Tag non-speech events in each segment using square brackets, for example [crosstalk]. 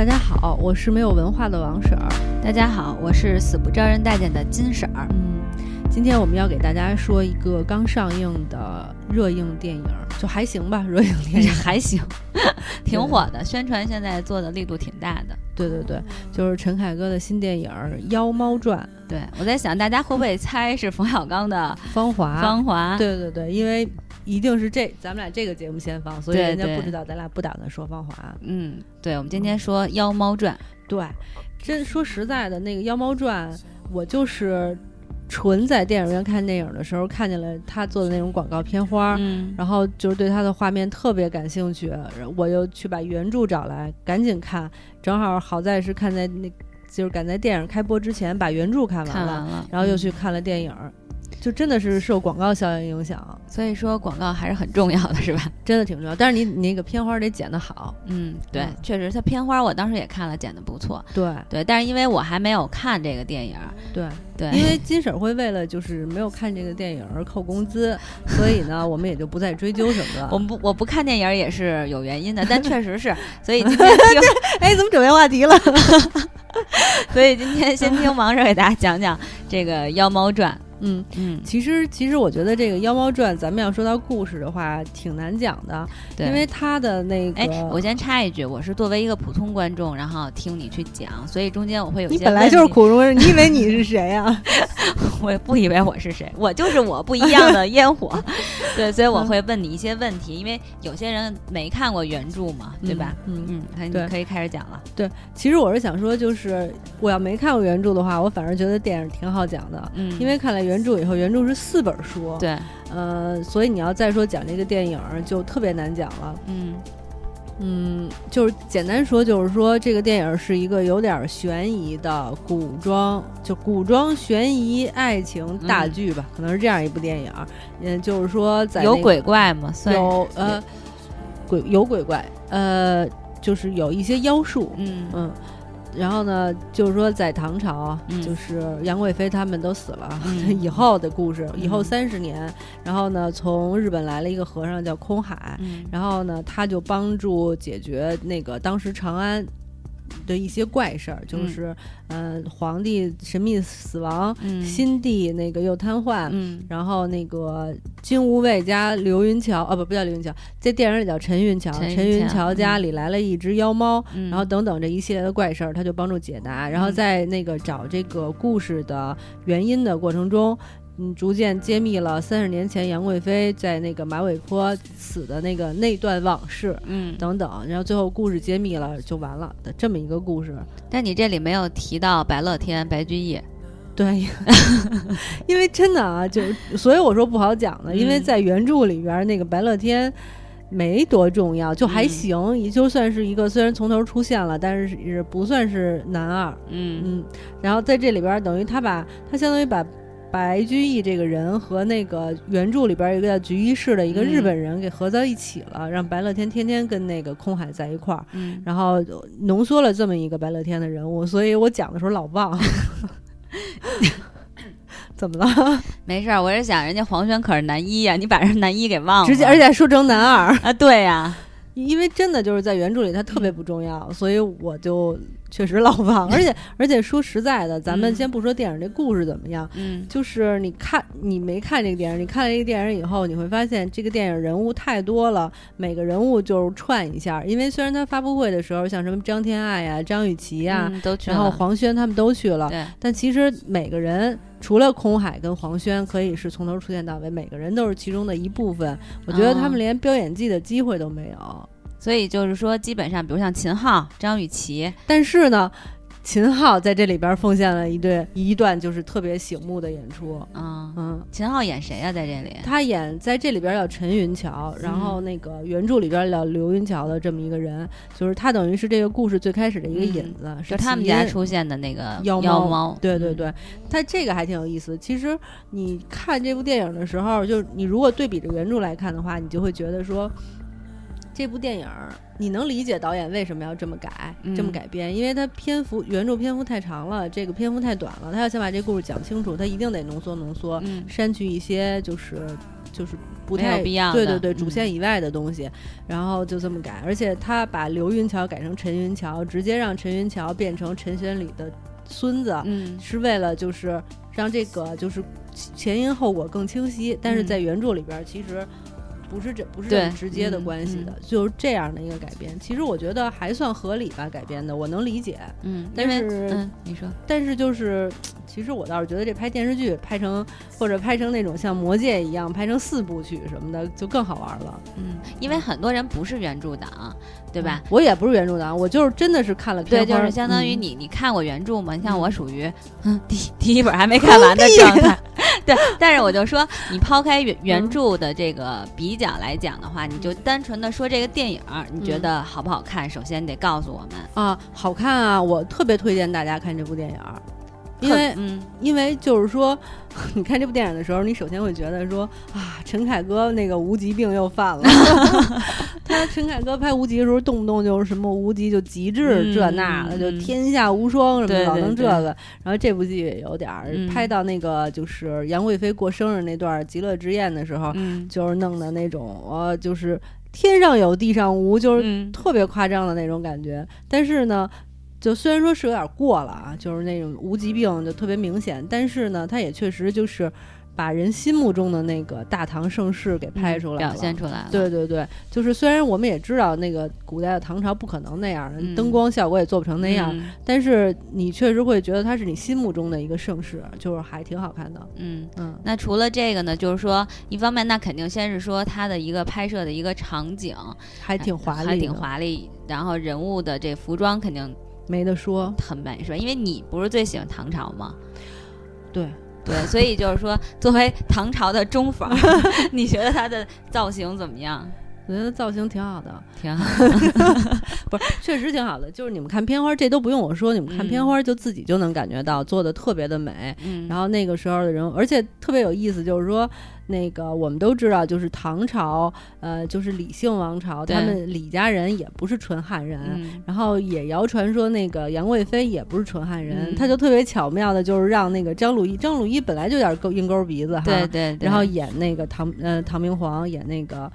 大家好，我是没有文化的王婶儿。大家好，我是死不招人待见的金婶儿。嗯，今天我们要给大家说一个刚上映的热映电影，就还行吧，[laughs] 热映电影 [laughs] 还行，[laughs] 挺火的，宣传现在做的力度挺大的。对对对，就是陈凯歌的新电影《妖猫传》。对我在想，大家会不会猜是冯小刚的《芳华》？芳华。对对对，因为一定是这咱们俩这个节目先放，所以人家不知道咱俩不打算说《芳华》。嗯，对，我们今天说《妖猫传》。对，真说实在的，那个《妖猫传》，我就是纯在电影院看电影的时候看见了他做的那种广告片花，嗯，然后就是对他的画面特别感兴趣，我又去把原著找来赶紧看，正好好在是看在那，就是赶在电影开播之前把原著看完了，然后又去看了电影。就真的是受广告效应影响，所以说广告还是很重要的，是吧？[laughs] 真的挺重要。但是你你那个片花得剪得好，嗯，对，确实，它片花我当时也看了，剪得不错。对对，但是因为我还没有看这个电影，对对，因为金婶会为了就是没有看这个电影而扣工资，[laughs] 所以呢，我们也就不再追究什么了。[laughs] 我们不我不看电影也是有原因的，但确实是，所以今天哎，怎么转变话题了？所以今天先听王婶给大家讲讲这个《妖猫传》。嗯嗯，其实其实我觉得这个《妖猫传》，咱们要说到故事的话，挺难讲的，对，因为它的那个……哎，我先插一句，我是作为一个普通观众，然后听你去讲，所以中间我会有些……你本来就是普通人，你以为你是谁啊？[laughs] [laughs] 我也不以为我是谁，我就是我不一样的烟火。[laughs] 对，所以我会问你一些问题，因为有些人没看过原著嘛，对吧？嗯嗯，那你可以开始讲了。对，其实我是想说，就是我要没看过原著的话，我反而觉得电影挺好讲的，嗯，因为看了。原著以后，原著是四本书，对，呃，所以你要再说讲这个电影就特别难讲了，嗯。嗯，就是简单说，就是说这个电影是一个有点悬疑的古装，就古装悬疑爱情大剧吧，可能是这样一部电影，嗯，就是说在有鬼怪吗？有呃，鬼有鬼怪，呃，就是有一些妖术，嗯。嗯。然后呢，就是说在唐朝，就是杨贵妃他们都死了 [laughs] 以后的故事。以后三十年，然后呢，从日本来了一个和尚叫空海，然后呢，他就帮助解决那个当时长安。的一些怪事儿，就是，嗯，皇帝神秘死亡，新帝那个又瘫痪，嗯，然后那个金无畏加刘云桥，哦不，不叫刘云桥，在电影里叫陈云桥，陈云桥家里来了一只妖猫，然后等等这一系列的怪事儿，他就帮助解答，然后在那个找这个故事的原因的过程中。嗯，逐渐揭秘了三十年前杨贵妃在那个马尾坡死的那个那段往事，嗯，等等，然后最后故事揭秘了就完了的这么一个故事。但你这里没有提到白乐天、白居易，对，[laughs] 因为真的啊，就所以我说不好讲的，因为在原著里边那个白乐天没多重要，就还行，也就算是一个虽然从头出现了，但是也不算是男二，嗯嗯，然后在这里边等于他把他相当于把。白居易这个人和那个原著里边一个叫菊一氏的一个日本人给合在一起了，让白乐天天天跟那个空海在一块儿，然后浓缩了这么一个白乐天的人物，所以我讲的时候老忘。[laughs] 怎么了？没事儿，我是想人家黄轩可是男一呀，你把人男一给忘了，直接而且说成男二啊？对呀。因为真的就是在原著里，他特别不重要，所以我就确实老忘。[laughs] 而且而且说实在的，咱们先不说电影这故事怎么样，嗯，就是你看你没看这个电影，你看了这个电影以后，你会发现这个电影人物太多了，每个人物就是串一下。因为虽然他发布会的时候，像什么张天爱呀、张雨绮呀，都去了，然后黄轩他们都去了，但其实每个人。除了空海跟黄轩可以是从头出现到尾，每个人都是其中的一部分。我觉得他们连表演技的机会都没有，所以就是说，基本上，比如像秦昊、张雨绮，但是呢。秦昊在这里边奉献了一对一段就是特别醒目的演出，嗯嗯，秦昊演谁呀？在这里，他演在这里边叫陈云桥，然后那个原著里边叫刘云桥的这么一个人，就是他等于是这个故事最开始的一个引子，是他们家出现的那个妖猫，对对对，他这个还挺有意思。其实你看这部电影的时候，就是你如果对比着原著来看的话，你就会觉得说。这部电影，你能理解导演为什么要这么改、这么改编？因为他篇幅原著篇幅太长了，这个篇幅太短了。他要想把这故事讲清楚，他一定得浓缩浓缩，删去一些就是就是不太有必要。对对对，主线以外的东西，然后就这么改。而且他把刘云桥改成陈云桥，直接让陈云桥变成陈玄礼的孙子，嗯，是为了就是让这个就是前因后果更清晰。但是在原著里边，其实。不是这不是这么直接的关系的，就是这样的一个改编。其实我觉得还算合理吧，改编的我能理解。嗯，但是嗯，你说，但是就是，其实我倒是觉得这拍电视剧拍成或者拍成那种像《魔戒》一样拍成四部曲什么的就更好玩了。嗯，因为很多人不是原著党，对吧？我也不是原著党，我就是真的是看了。对，就是相当于你你看过原著吗？你像我属于嗯第第一本还没看完的状态。[laughs] 对，但是我就说，你抛开原原著的这个比较来讲的话，你就单纯的说这个电影，你觉得好不好看？首先得告诉我们啊，好看啊！我特别推荐大家看这部电影。因为，因为就是说，[laughs] 你看这部电影的时候，你首先会觉得说啊，陈凯歌那个无极病又犯了。[laughs] [laughs] 他陈凯歌拍无极的时候，动不动就是什么无极就极致这那的，就天下无双什么老能这个。然后这部剧也有点儿拍到那个就是杨贵妃过生日那段极乐之宴的时候，就是弄的那种呃，就是天上有地上无，就是特别夸张的那种感觉。但是呢。就虽然说是有点过了啊，就是那种无疾病就特别明显，但是呢，他也确实就是把人心目中的那个大唐盛世给拍出来了，表现出来了。对对对，就是虽然我们也知道那个古代的唐朝不可能那样，灯光效果也做不成那样，但是你确实会觉得它是你心目中的一个盛世，就是还挺好看的。嗯嗯。那除了这个呢，就是说一方面，那肯定先是说它的一个拍摄的一个场景还挺华丽，还挺华丽，然后人物的这服装肯定。没得说，很美是吧？因为你不是最喜欢唐朝吗？对对，所以就是说，作为唐朝的中粉，[laughs] 你觉得它的造型怎么样？我觉得造型挺好的，挺好，[laughs] 不是，确实挺好的。就是你们看片花，这都不用我说，你们看片花就自己就能感觉到做的特别的美。嗯，然后那个时候的人，而且特别有意思，就是说那个我们都知道，就是唐朝，呃，就是李姓王朝，他们李家人也不是纯汉人。然后也谣传说那个杨贵妃也不是纯汉人，他就特别巧妙的，就是让那个张鲁一，张鲁一本来就有点勾鹰钩鼻子哈，对对，然后演那个唐呃唐明皇演那个。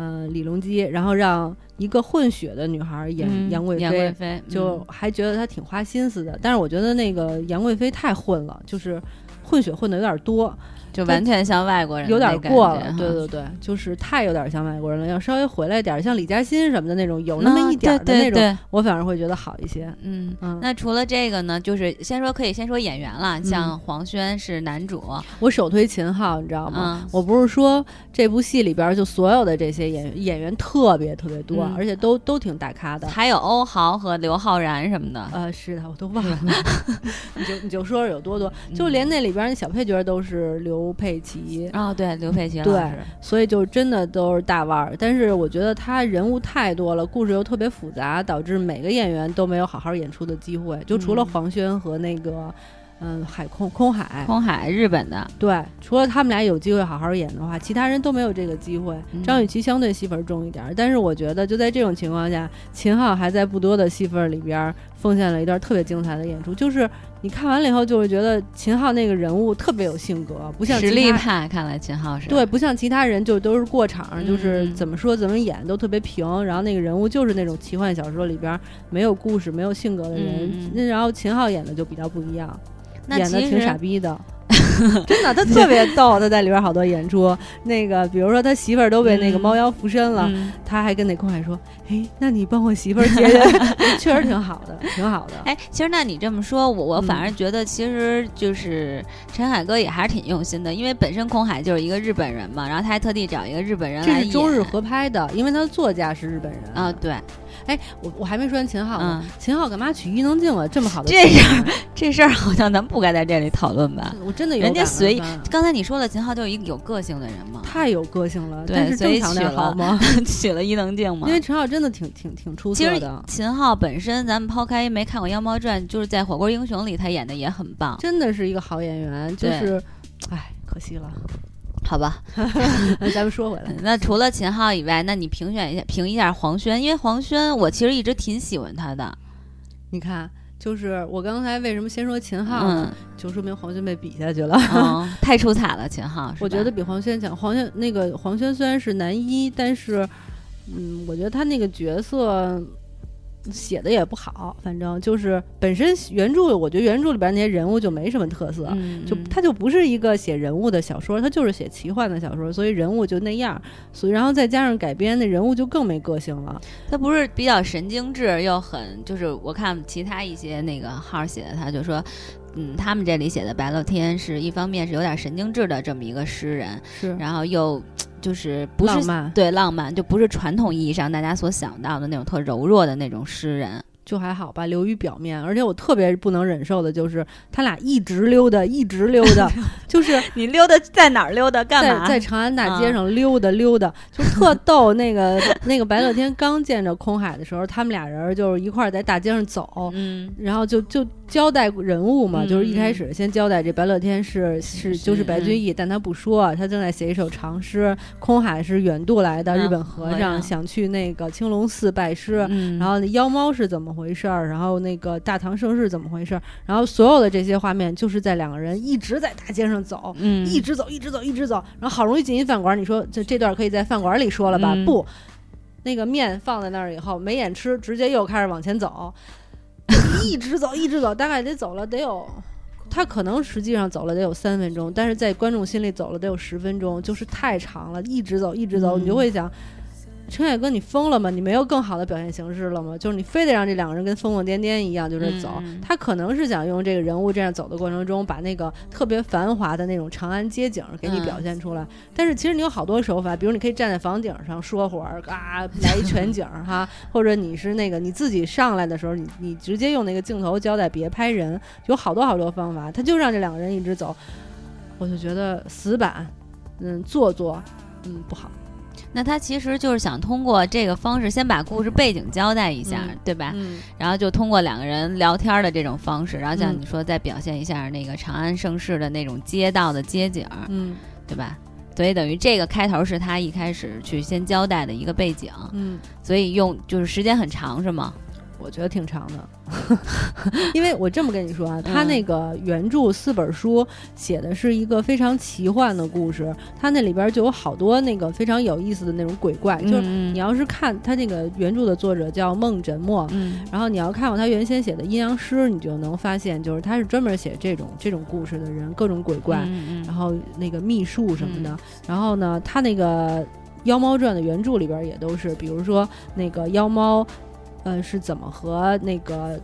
嗯，李隆基，然后让一个混血的女孩演杨贵妃，就还觉得她挺花心思的。但是我觉得那个杨贵妃太混了，就是混血混的有点多。就完全像外国人，有点过了，对对对，就是太有点像外国人了。要稍微回来点，像李嘉欣什么的那种，有那么一点的那种，我反而会觉得好一些。嗯嗯。那除了这个呢，就是先说可以先说演员了，像黄轩是男主，我首推秦昊，你知道吗？我不是说这部戏里边就所有的这些演员演员特别特别多，而且都都挺大咖的，还有欧豪和刘昊然什么的。呃，是的，我都忘了。[laughs] 你就你就说说有多多，[laughs] 就连那里边那小配角都是刘。刘佩琦啊，对刘佩琦对，所以就真的都是大腕儿。但是我觉得他人物太多了，故事又特别复杂，导致每个演员都没有好好演出的机会。就除了黄轩和那个。嗯，海空空海，空海，日本的。对，除了他们俩有机会好好演的话，其他人都没有这个机会。张雨绮相对戏份重一点，但是我觉得就在这种情况下，秦昊还在不多的戏份里边奉献了一段特别精彩的演出。就是你看完了以后，就会觉得秦昊那个人物特别有性格，不像实力派。看来秦昊是对，不像其他人就都是过场，就是怎么说怎么演都特别平。然后那个人物就是那种奇幻小说里边没有故事、没有性格的人。然后秦昊演的就比较不一样。演的挺傻逼的，[laughs] 真的，他特别逗。他在里边好多演出，那个比如说他媳妇儿都被那个猫妖附身了，他还跟那空海说：“哎，那你帮我媳妇儿接接。[laughs] ”确实挺好的，挺好的。哎，其实那你这么说，我我反而觉得其实就是陈凯歌也还是挺用心的，因为本身空海就是一个日本人嘛，然后他还特地找一个日本人来演。这是中日合拍的，因为他的作家是日本人啊，对。哎，我我还没说完秦昊呢。秦昊干嘛娶伊能静了？这么好的这事儿，这事儿好像咱不该在这里讨论吧？我真的有人家随意。刚才你说了，秦昊就是一个有个性的人嘛，太有个性了。对，所以娶了吗？[laughs] 娶了伊能静嘛？因为陈昊真的挺挺挺出色的。其实秦昊本身，咱们抛开没看过《妖猫传》，就是在《火锅英雄》里他演的也很棒，真的是一个好演员。就是，哎，可惜了。好吧，[laughs] 那咱们说回来，那除了秦昊以外，那你评选一下，评一下黄轩，因为黄轩我其实一直挺喜欢他的。你看就是我刚才为什么先说秦昊呢？就说明黄轩被比下去了，[laughs] 太出彩了。秦昊，我觉得比黄轩强。黄轩那个黄轩虽然是男一，但是，嗯，我觉得他那个角色。写的也不好，反正就是本身原著，我觉得原著里边那些人物就没什么特色，就它就不是一个写人物的小说，它就是写奇幻的小说，所以人物就那样，所以然后再加上改编，那人物就更没个性了。他不是比较神经质，又很就是我看其他一些那个号写的，他就说，嗯，他们这里写的白乐天是一方面是有点神经质的这么一个诗人，是，然后又。就是不是对浪漫，就不是传统意义上大家所想到的那种特柔弱的那种诗人。就还好吧，流于表面。而且我特别不能忍受的就是他俩一直溜达，一直溜达，[laughs] 就是 [laughs] 你溜达在哪儿溜达？干嘛？在长安大街上溜达溜达，就特逗。那个那个白乐天刚见着空海的时候，他们俩人就是一块儿在大街上走，嗯，然后就就交代人物嘛，就是一开始先交代这白乐天是是就是白居易，但他不说，他正在写一首长诗。空海是远渡来的日本和尚，想去那个青龙寺拜师，然后那妖猫是怎么？回事儿，然后那个大唐盛世怎么回事儿？然后所有的这些画面就是在两个人一直在大街上走，嗯，一直走，一直走，一直走，然后好容易进一饭馆。你说这这段可以在饭馆里说了吧？不，那个面放在那儿以后没眼吃，直接又开始往前走，[laughs] 一直走，一直走，大概得走了得有，他可能实际上走了得有三分钟，但是在观众心里走了得有十分钟，就是太长了，一直走，一直走，你就会想。陈凯歌，你疯了吗？你没有更好的表现形式了吗？就是你非得让这两个人跟疯疯癫癫一样，就是走。他可能是想用这个人物这样走的过程中，把那个特别繁华的那种长安街景给你表现出来。但是其实你有好多手法，比如你可以站在房顶上说会儿，啊，来一全景哈，或者你是那个你自己上来的时候，你你直接用那个镜头交代别拍人，有好多好多方法。他就让这两个人一直走，我就觉得死板，嗯，做作，嗯，不好。那他其实就是想通过这个方式，先把故事背景交代一下，对吧？嗯。然后就通过两个人聊天的这种方式，然后像你说，再表现一下那个长安盛世的那种街道的街景，嗯，对吧？所以等于这个开头是他一开始去先交代的一个背景，嗯。所以用就是时间很长，是吗？我觉得挺长的，[laughs] 因为我这么跟你说啊，他那个原著四本书写的是一个非常奇幻的故事，他那里边就有好多那个非常有意思的那种鬼怪，就是你要是看他那个原著的作者叫孟枕墨，然后你要看过他原先写的阴阳师，你就能发现，就是他是专门写这种这种故事的人，各种鬼怪，然后那个秘术什么的，然后呢，他那个妖猫传的原著里边也都是，比如说那个妖猫。呃，是怎么和那个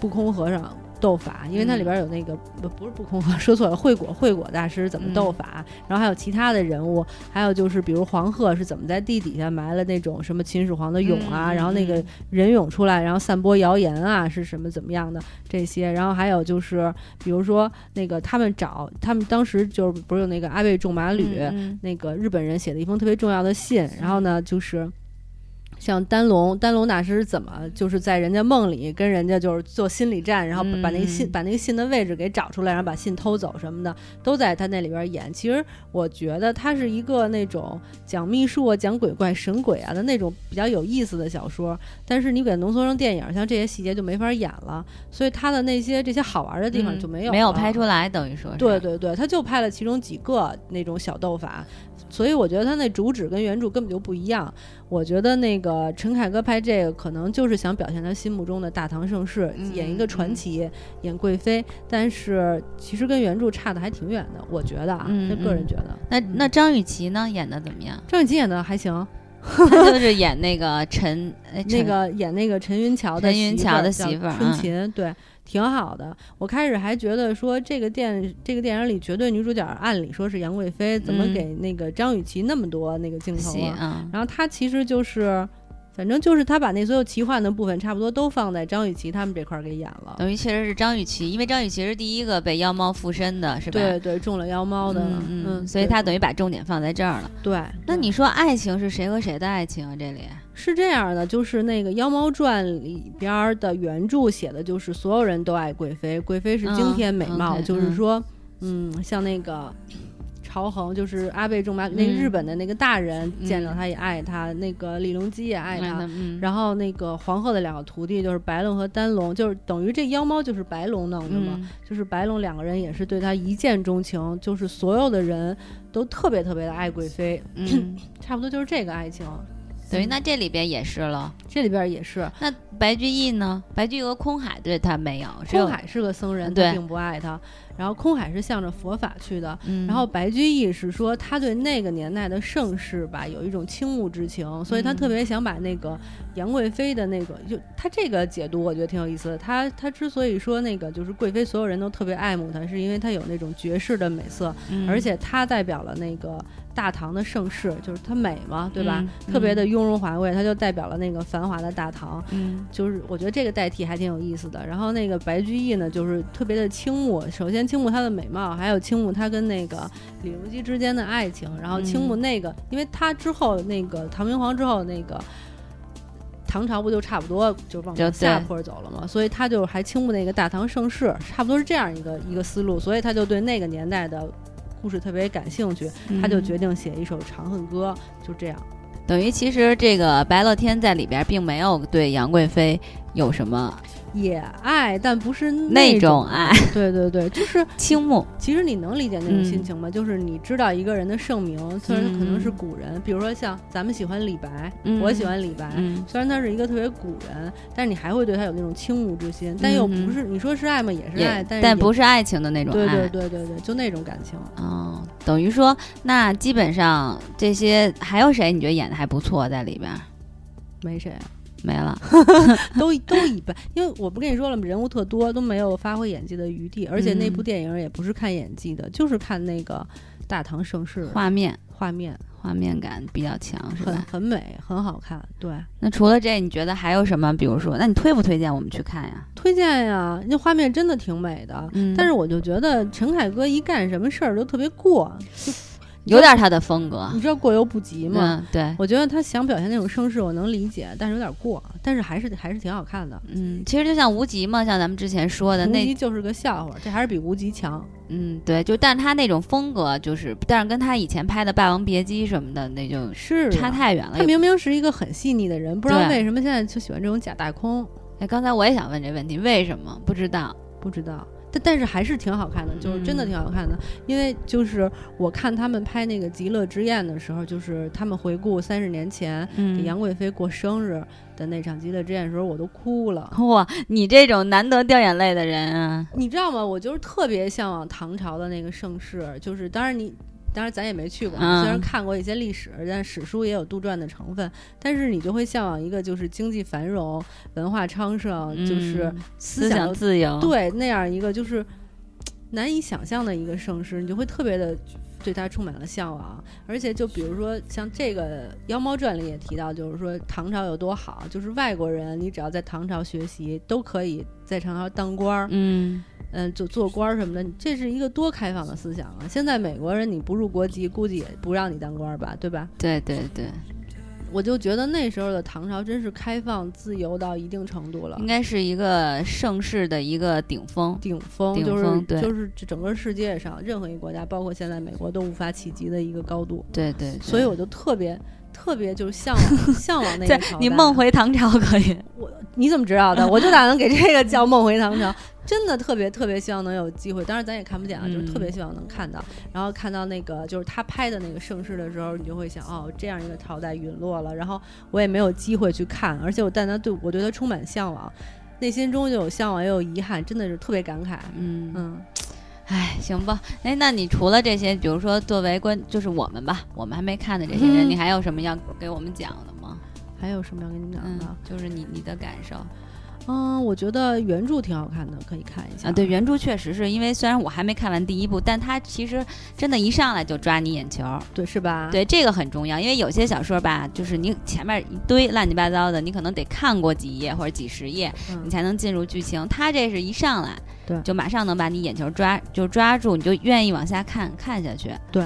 不空和尚斗法？因为它里边有那个不不是不空和，说错了，慧果慧果大师怎么斗法？然后还有其他的人物，还有就是比如黄鹤是怎么在地底下埋了那种什么秦始皇的俑啊？然后那个人俑出来，然后散播谣言啊，是什么怎么样的这些？然后还有就是比如说那个他们找他们当时就是不是有那个阿倍仲麻吕那个日本人写的一封特别重要的信？然后呢就是。像丹龙，丹龙大师怎么就是在人家梦里跟人家就是做心理战，然后把那个信把那个信的位置给找出来，然后把信偷走什么的，都在他那里边演。其实我觉得他是一个那种讲秘术啊、讲鬼怪神鬼啊的那种比较有意思的小说。但是你给浓缩成电影，像这些细节就没法演了，所以他的那些这些好玩的地方就没有没有拍出来，等于说是对对对，他就拍了其中几个那种小斗法。所以我觉得他那主旨跟原著根本就不一样。我觉得那个陈凯歌拍这个，可能就是想表现他心目中的大唐盛世，演一个传奇，演贵妃。但是其实跟原著差的还挺远的，我觉得啊，他个人觉得。那那张雨绮呢，演的怎么样？张雨绮演的还行，就是演那个陈 [laughs] 那个演那个陈云桥的陈云桥的媳妇儿春琴，对。挺好的，我开始还觉得说这个电这个电影里绝对女主角按理说是杨贵妃，怎么给那个张雨绮那么多那个镜头啊？然后她其实就是，反正就是他把那所有奇幻的部分差不多都放在张雨绮他们这块儿给演了。等于其实是张雨绮，因为张雨绮是第一个被妖猫附身的，是吧？对对，中了妖猫的，嗯，所以他等于把重点放在这儿了。对，那你说爱情是谁和谁的爱情啊？这里？是这样的，就是那个《妖猫传》里边的原著写的就是所有人都爱贵妃，贵妃是惊天美貌，就是说，嗯，像那个。朝衡，就是阿倍仲麻那个日本的那个大人见到他也爱他，那个李隆基也爱他，然后那个黄鹤的两个徒弟就是白龙和丹龙，就是等于这妖猫就是白龙弄的嘛，就是白龙两个人也是对他一见钟情，就是所有的人都特别特别的爱贵妃，[clears throat] 差不多就是这个爱情。等于那这里边也是了，这里边也是。那白居易呢？白居易和空海对他没有，空海是个僧人，他并不爱他。然后空海是向着佛法去的，然后白居易是说他对那个年代的盛世吧有一种倾慕之情，所以他特别想把那个杨贵妃的那个，就他这个解读我觉得挺有意思的。他他之所以说那个就是贵妃所有人都特别爱慕她，是因为她有那种绝世的美色，而且她代表了那个大唐的盛世，就是它美嘛，对吧？特别的雍容华贵，它就代表了那个繁华的大唐。嗯，就是我觉得这个代替还挺有意思的。然后那个白居易呢，就是特别的倾慕，首先。倾慕他的美貌，还有倾慕他跟那个李隆基之间的爱情，然后倾慕那个，因为他之后那个唐明皇之后那个唐朝不就差不多就往下坡走了嘛，所以他就还倾慕那个大唐盛世，差不多是这样一个一个思路，所以他就对那个年代的故事特别感兴趣，他就决定写一首《长恨歌》，就这样。等于其实这个白乐天在里边并没有对杨贵妃有什么。也爱，但不是那种爱。对对对，就是倾慕。其实你能理解那种心情吗？就是你知道一个人的盛名，虽然他可能是古人，比如说像咱们喜欢李白，我喜欢李白，虽然他是一个特别古人，但是你还会对他有那种倾慕之心，但又不是你说是爱吗？也是爱，但但不是爱情的那种爱。对对对对对，就那种感情。哦，等于说，那基本上这些还有谁？你觉得演的还不错在里边？没谁。没了，[laughs] 都都一般，因为我不跟你说了吗？人物特多，都没有发挥演技的余地。而且那部电影也不是看演技的，就是看那个大唐盛世画面，画面，画面感比较强，是吧？很很美，很好看。对。那除了这，你觉得还有什么？比如说，那你推不推荐我们去看呀？推荐呀，那画面真的挺美的。嗯。但是我就觉得陈凯歌一干什么事儿都特别过。有点他的风格，你知道过犹不及吗？对，我觉得他想表现那种声势，我能理解，但是有点过，但是还是还是挺好看的。嗯，其实就像无极嘛，像咱们之前说的，那就是个笑话，这还是比无极强。嗯，对，就但是他那种风格，就是但是跟他以前拍的《霸王别姬》什么的，那就是差太远了。他明明是一个很细腻的人，不知道为什么现在就喜欢这种假大空。哎，刚才我也想问这问题，为什么？不知道，不知道。但但是还是挺好看的，就是真的挺好看的。因为就是我看他们拍那个《极乐之宴》的时候，就是他们回顾三十年前给杨贵妃过生日的那场极乐之宴的时候，我都哭了。哇，你这种难得掉眼泪的人啊！你知道吗？我就是特别向往唐朝的那个盛世，就是当然你。当然，咱也没去过，虽然看过一些历史，但史书也有杜撰的成分。但是你就会向往一个就是经济繁荣、文化昌盛，就是思想自由，对那样一个就是 [tsk] 难以想象的一个盛世，你就会特别的对它充满了向往。而且就比如说像这个《妖猫传》里也提到，就是说唐朝有多好，就是外国人你只要在唐朝学习，都可以在唐朝当官儿。嗯。嗯，就做官儿什么的，这是一个多开放的思想啊！现在美国人你不入国籍，估计也不让你当官儿吧，对吧？对对对，我就觉得那时候的唐朝真是开放自由到一定程度了，应该是一个盛世的一个顶峰，顶峰就是就是整个世界上任何一个国家，包括现在美国都无法企及的一个高度。对对，所以我就特别特别就是向往 [laughs] 向往那个朝代。你梦回唐朝可以？我你怎么知道的？我就打算给这个叫梦回唐朝。[laughs] 真的特别特别希望能有机会，当然咱也看不见啊，就是特别希望能看到，然后看到那个就是他拍的那个盛世的时候，你就会想，哦，这样一个朝代陨落了。然后我也没有机会去看，而且我但他对我对他充满向往，内心中就有向往，也有遗憾，真的是特别感慨。嗯嗯，哎，行吧，哎，那你除了这些，比如说作为观，就是我们吧，我们还没看的这些人，你还有什么要给我们讲的吗？还有什么要跟你讲的？就是你你的感受。嗯，我觉得原著挺好看的，可以看一下啊。对，原著确实是因为虽然我还没看完第一部，但它其实真的一上来就抓你眼球，对，是吧？对，这个很重要，因为有些小说吧，就是你前面一堆乱七八糟的，你可能得看过几页或者几十页，你才能进入剧情。它这是一上来。对，就马上能把你眼球抓就抓住，你就愿意往下看看下去。对，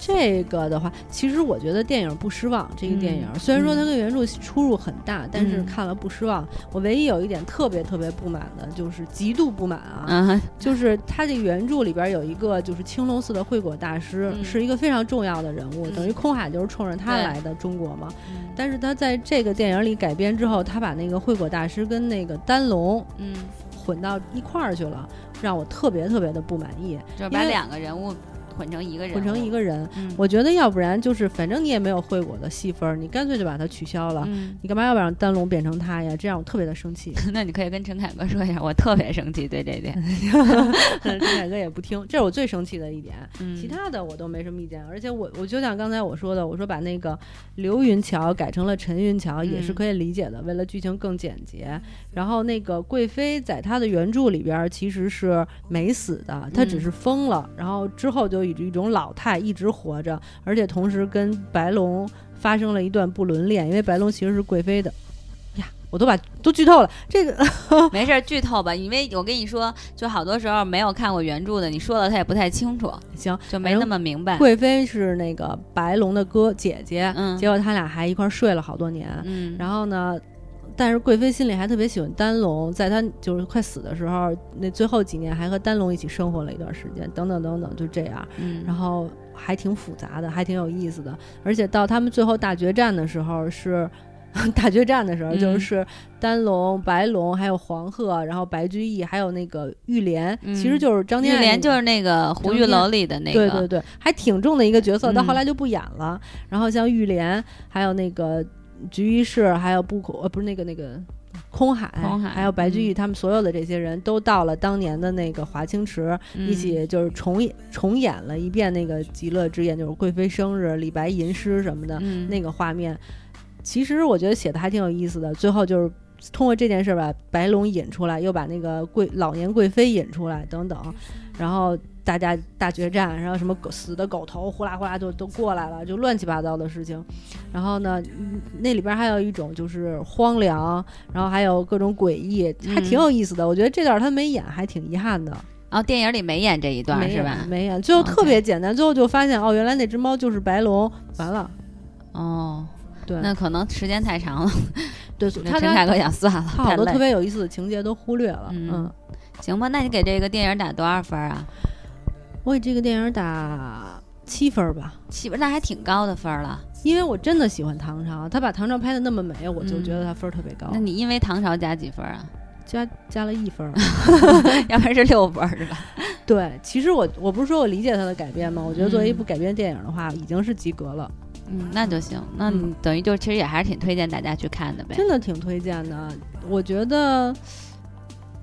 这个的话，其实我觉得电影不失望。这个电影虽然说它跟原著出入很大，但是看了不失望。我唯一有一点特别特别不满的就是极度不满啊，就是它这原著里边有一个就是青龙寺的慧果大师，是一个非常重要的人物，等于空海就是冲着他来的中国嘛。但是他在这个电影里改编之后，他把那个慧果大师跟那个丹龙，嗯，混到一块儿去了，让我特别特别的不满意，就把两个人物。混成一个人，混成一个人，我觉得要不然就是，反正你也没有惠果的戏份，你干脆就把它取消了。你干嘛要不让丹龙变成他呀？这样我特别的生气。[laughs] 那你可以跟陈凯歌说一下，我特别生气，对这点。[laughs] 陈凯歌也不听，这是我最生气的一点。其他的我都没什么意见，而且我我就像刚才我说的，我说把那个刘云桥改成了陈云桥也是可以理解的，为了剧情更简洁。然后那个贵妃在她的原著里边其实是没死的，她只是疯了，然后之后就。以一种老态一直活着，而且同时跟白龙发生了一段不伦恋，因为白龙其实是贵妃的。呀，我都把都剧透了，这个 [laughs] 没事剧透吧，因为我跟你说，就好多时候没有看过原著的，你说了他也不太清楚。行，就没那么明白。贵妃是那个白龙的哥姐姐，嗯，结果他俩还一块睡了好多年，嗯，然后呢？但是贵妃心里还特别喜欢丹龙，在她就是快死的时候，那最后几年还和丹龙一起生活了一段时间，等等等等，就这样。嗯，然后还挺复杂的，还挺有意思的。而且到他们最后大决战的时候，是 [laughs] 大决战的时候，就是丹龙、白龙，还有黄鹤，然后白居易，还有那个玉莲，其实就是张天爱。玉莲就是那个胡玉楼里的那个，对对对，还挺重的一个角色，到后来就不演了。然后像玉莲，还有那个。菊一世，还有不可呃，不是那个那个空海，还有白居易，他们所有的这些人都到了当年的那个华清池，一起就是重演重演了一遍那个极乐之宴，就是贵妃生日、李白吟诗什么的那个画面。其实我觉得写的还挺有意思的。最后就是通过这件事把白龙引出来，又把那个贵老年贵妃引出来，等等，然后。大家大决战，然后什么狗死的狗头呼啦呼啦就都过来了，就乱七八糟的事情。然后呢，那里边还有一种就是荒凉，然后还有各种诡异，还挺有意思的。我觉得这段他没演，还挺遗憾的。然后电影里没演这一段是吧？没演，最后特别简单，最后就发现哦，原来那只猫就是白龙。完了，哦，对，那可能时间太长了。[laughs] 对，陈凯歌想算了，他好多特别有意思的情节都忽略了。嗯，行吧，那你给这个电影打多少分啊？我给这个电影打七分吧，七分那还挺高的分了。因为我真的喜欢唐朝，他把唐朝拍的那么美，我就觉得他分特别高。那你因为唐朝加几分啊？[laughs] 加加了一分，[laughs] 要不然是六分是吧？[laughs] 对，其实我我不是说我理解他的改编吗？我觉得作为一部改编电影的话，已经是及格了。嗯，那就行。那你等于就其实也还是挺推荐大家去看的呗。真的挺推荐的，我觉得。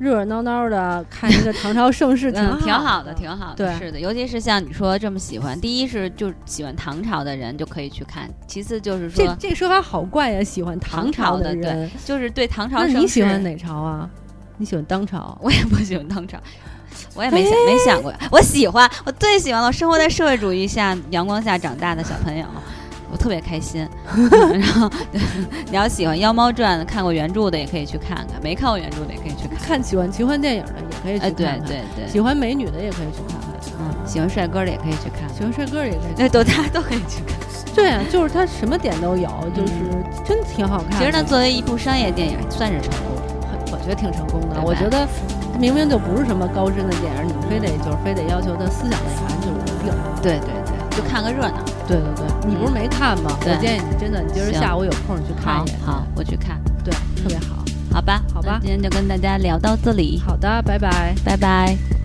热热闹闹的看一个唐朝盛世，[laughs] 挺挺好的，挺好的。对，是的，尤其是像你说这么喜欢，第一是就喜欢唐朝的人就可以去看，其次就是说这这个说法好怪呀，喜欢唐朝的人就是对唐朝。那你喜欢哪朝啊？你喜欢当朝？[laughs] 我也不喜欢当朝，我也没想没想过。我喜欢，我最喜欢了，生活在社会主义下阳光下长大的小朋友。我特别开心，[laughs] 然后你要喜欢《妖猫传》，看过原著的也可以去看看，没看过原著的也可以去看。看喜欢奇幻电影的也可以去看。对对对，喜欢美女的也可以去看看。嗯，喜欢帅哥的也可以去看。喜欢帅哥的也可以。对，都大家都可以去看。[laughs] 对啊，就是它什么点都有，就是真挺好看。其实呢，作为一部商业电影，算是成功，我觉得挺成功的。我觉得明明就不是什么高深的电影，你非得就是非得要求它思想内涵就有病。对对对。就看个热闹，对对对，你不是没看吗？我建议你真的，你今儿下午有空你去看一眼。好，我去看，对，特别好，好吧，好吧，今天就跟大家聊到这里，好的，拜拜，拜拜。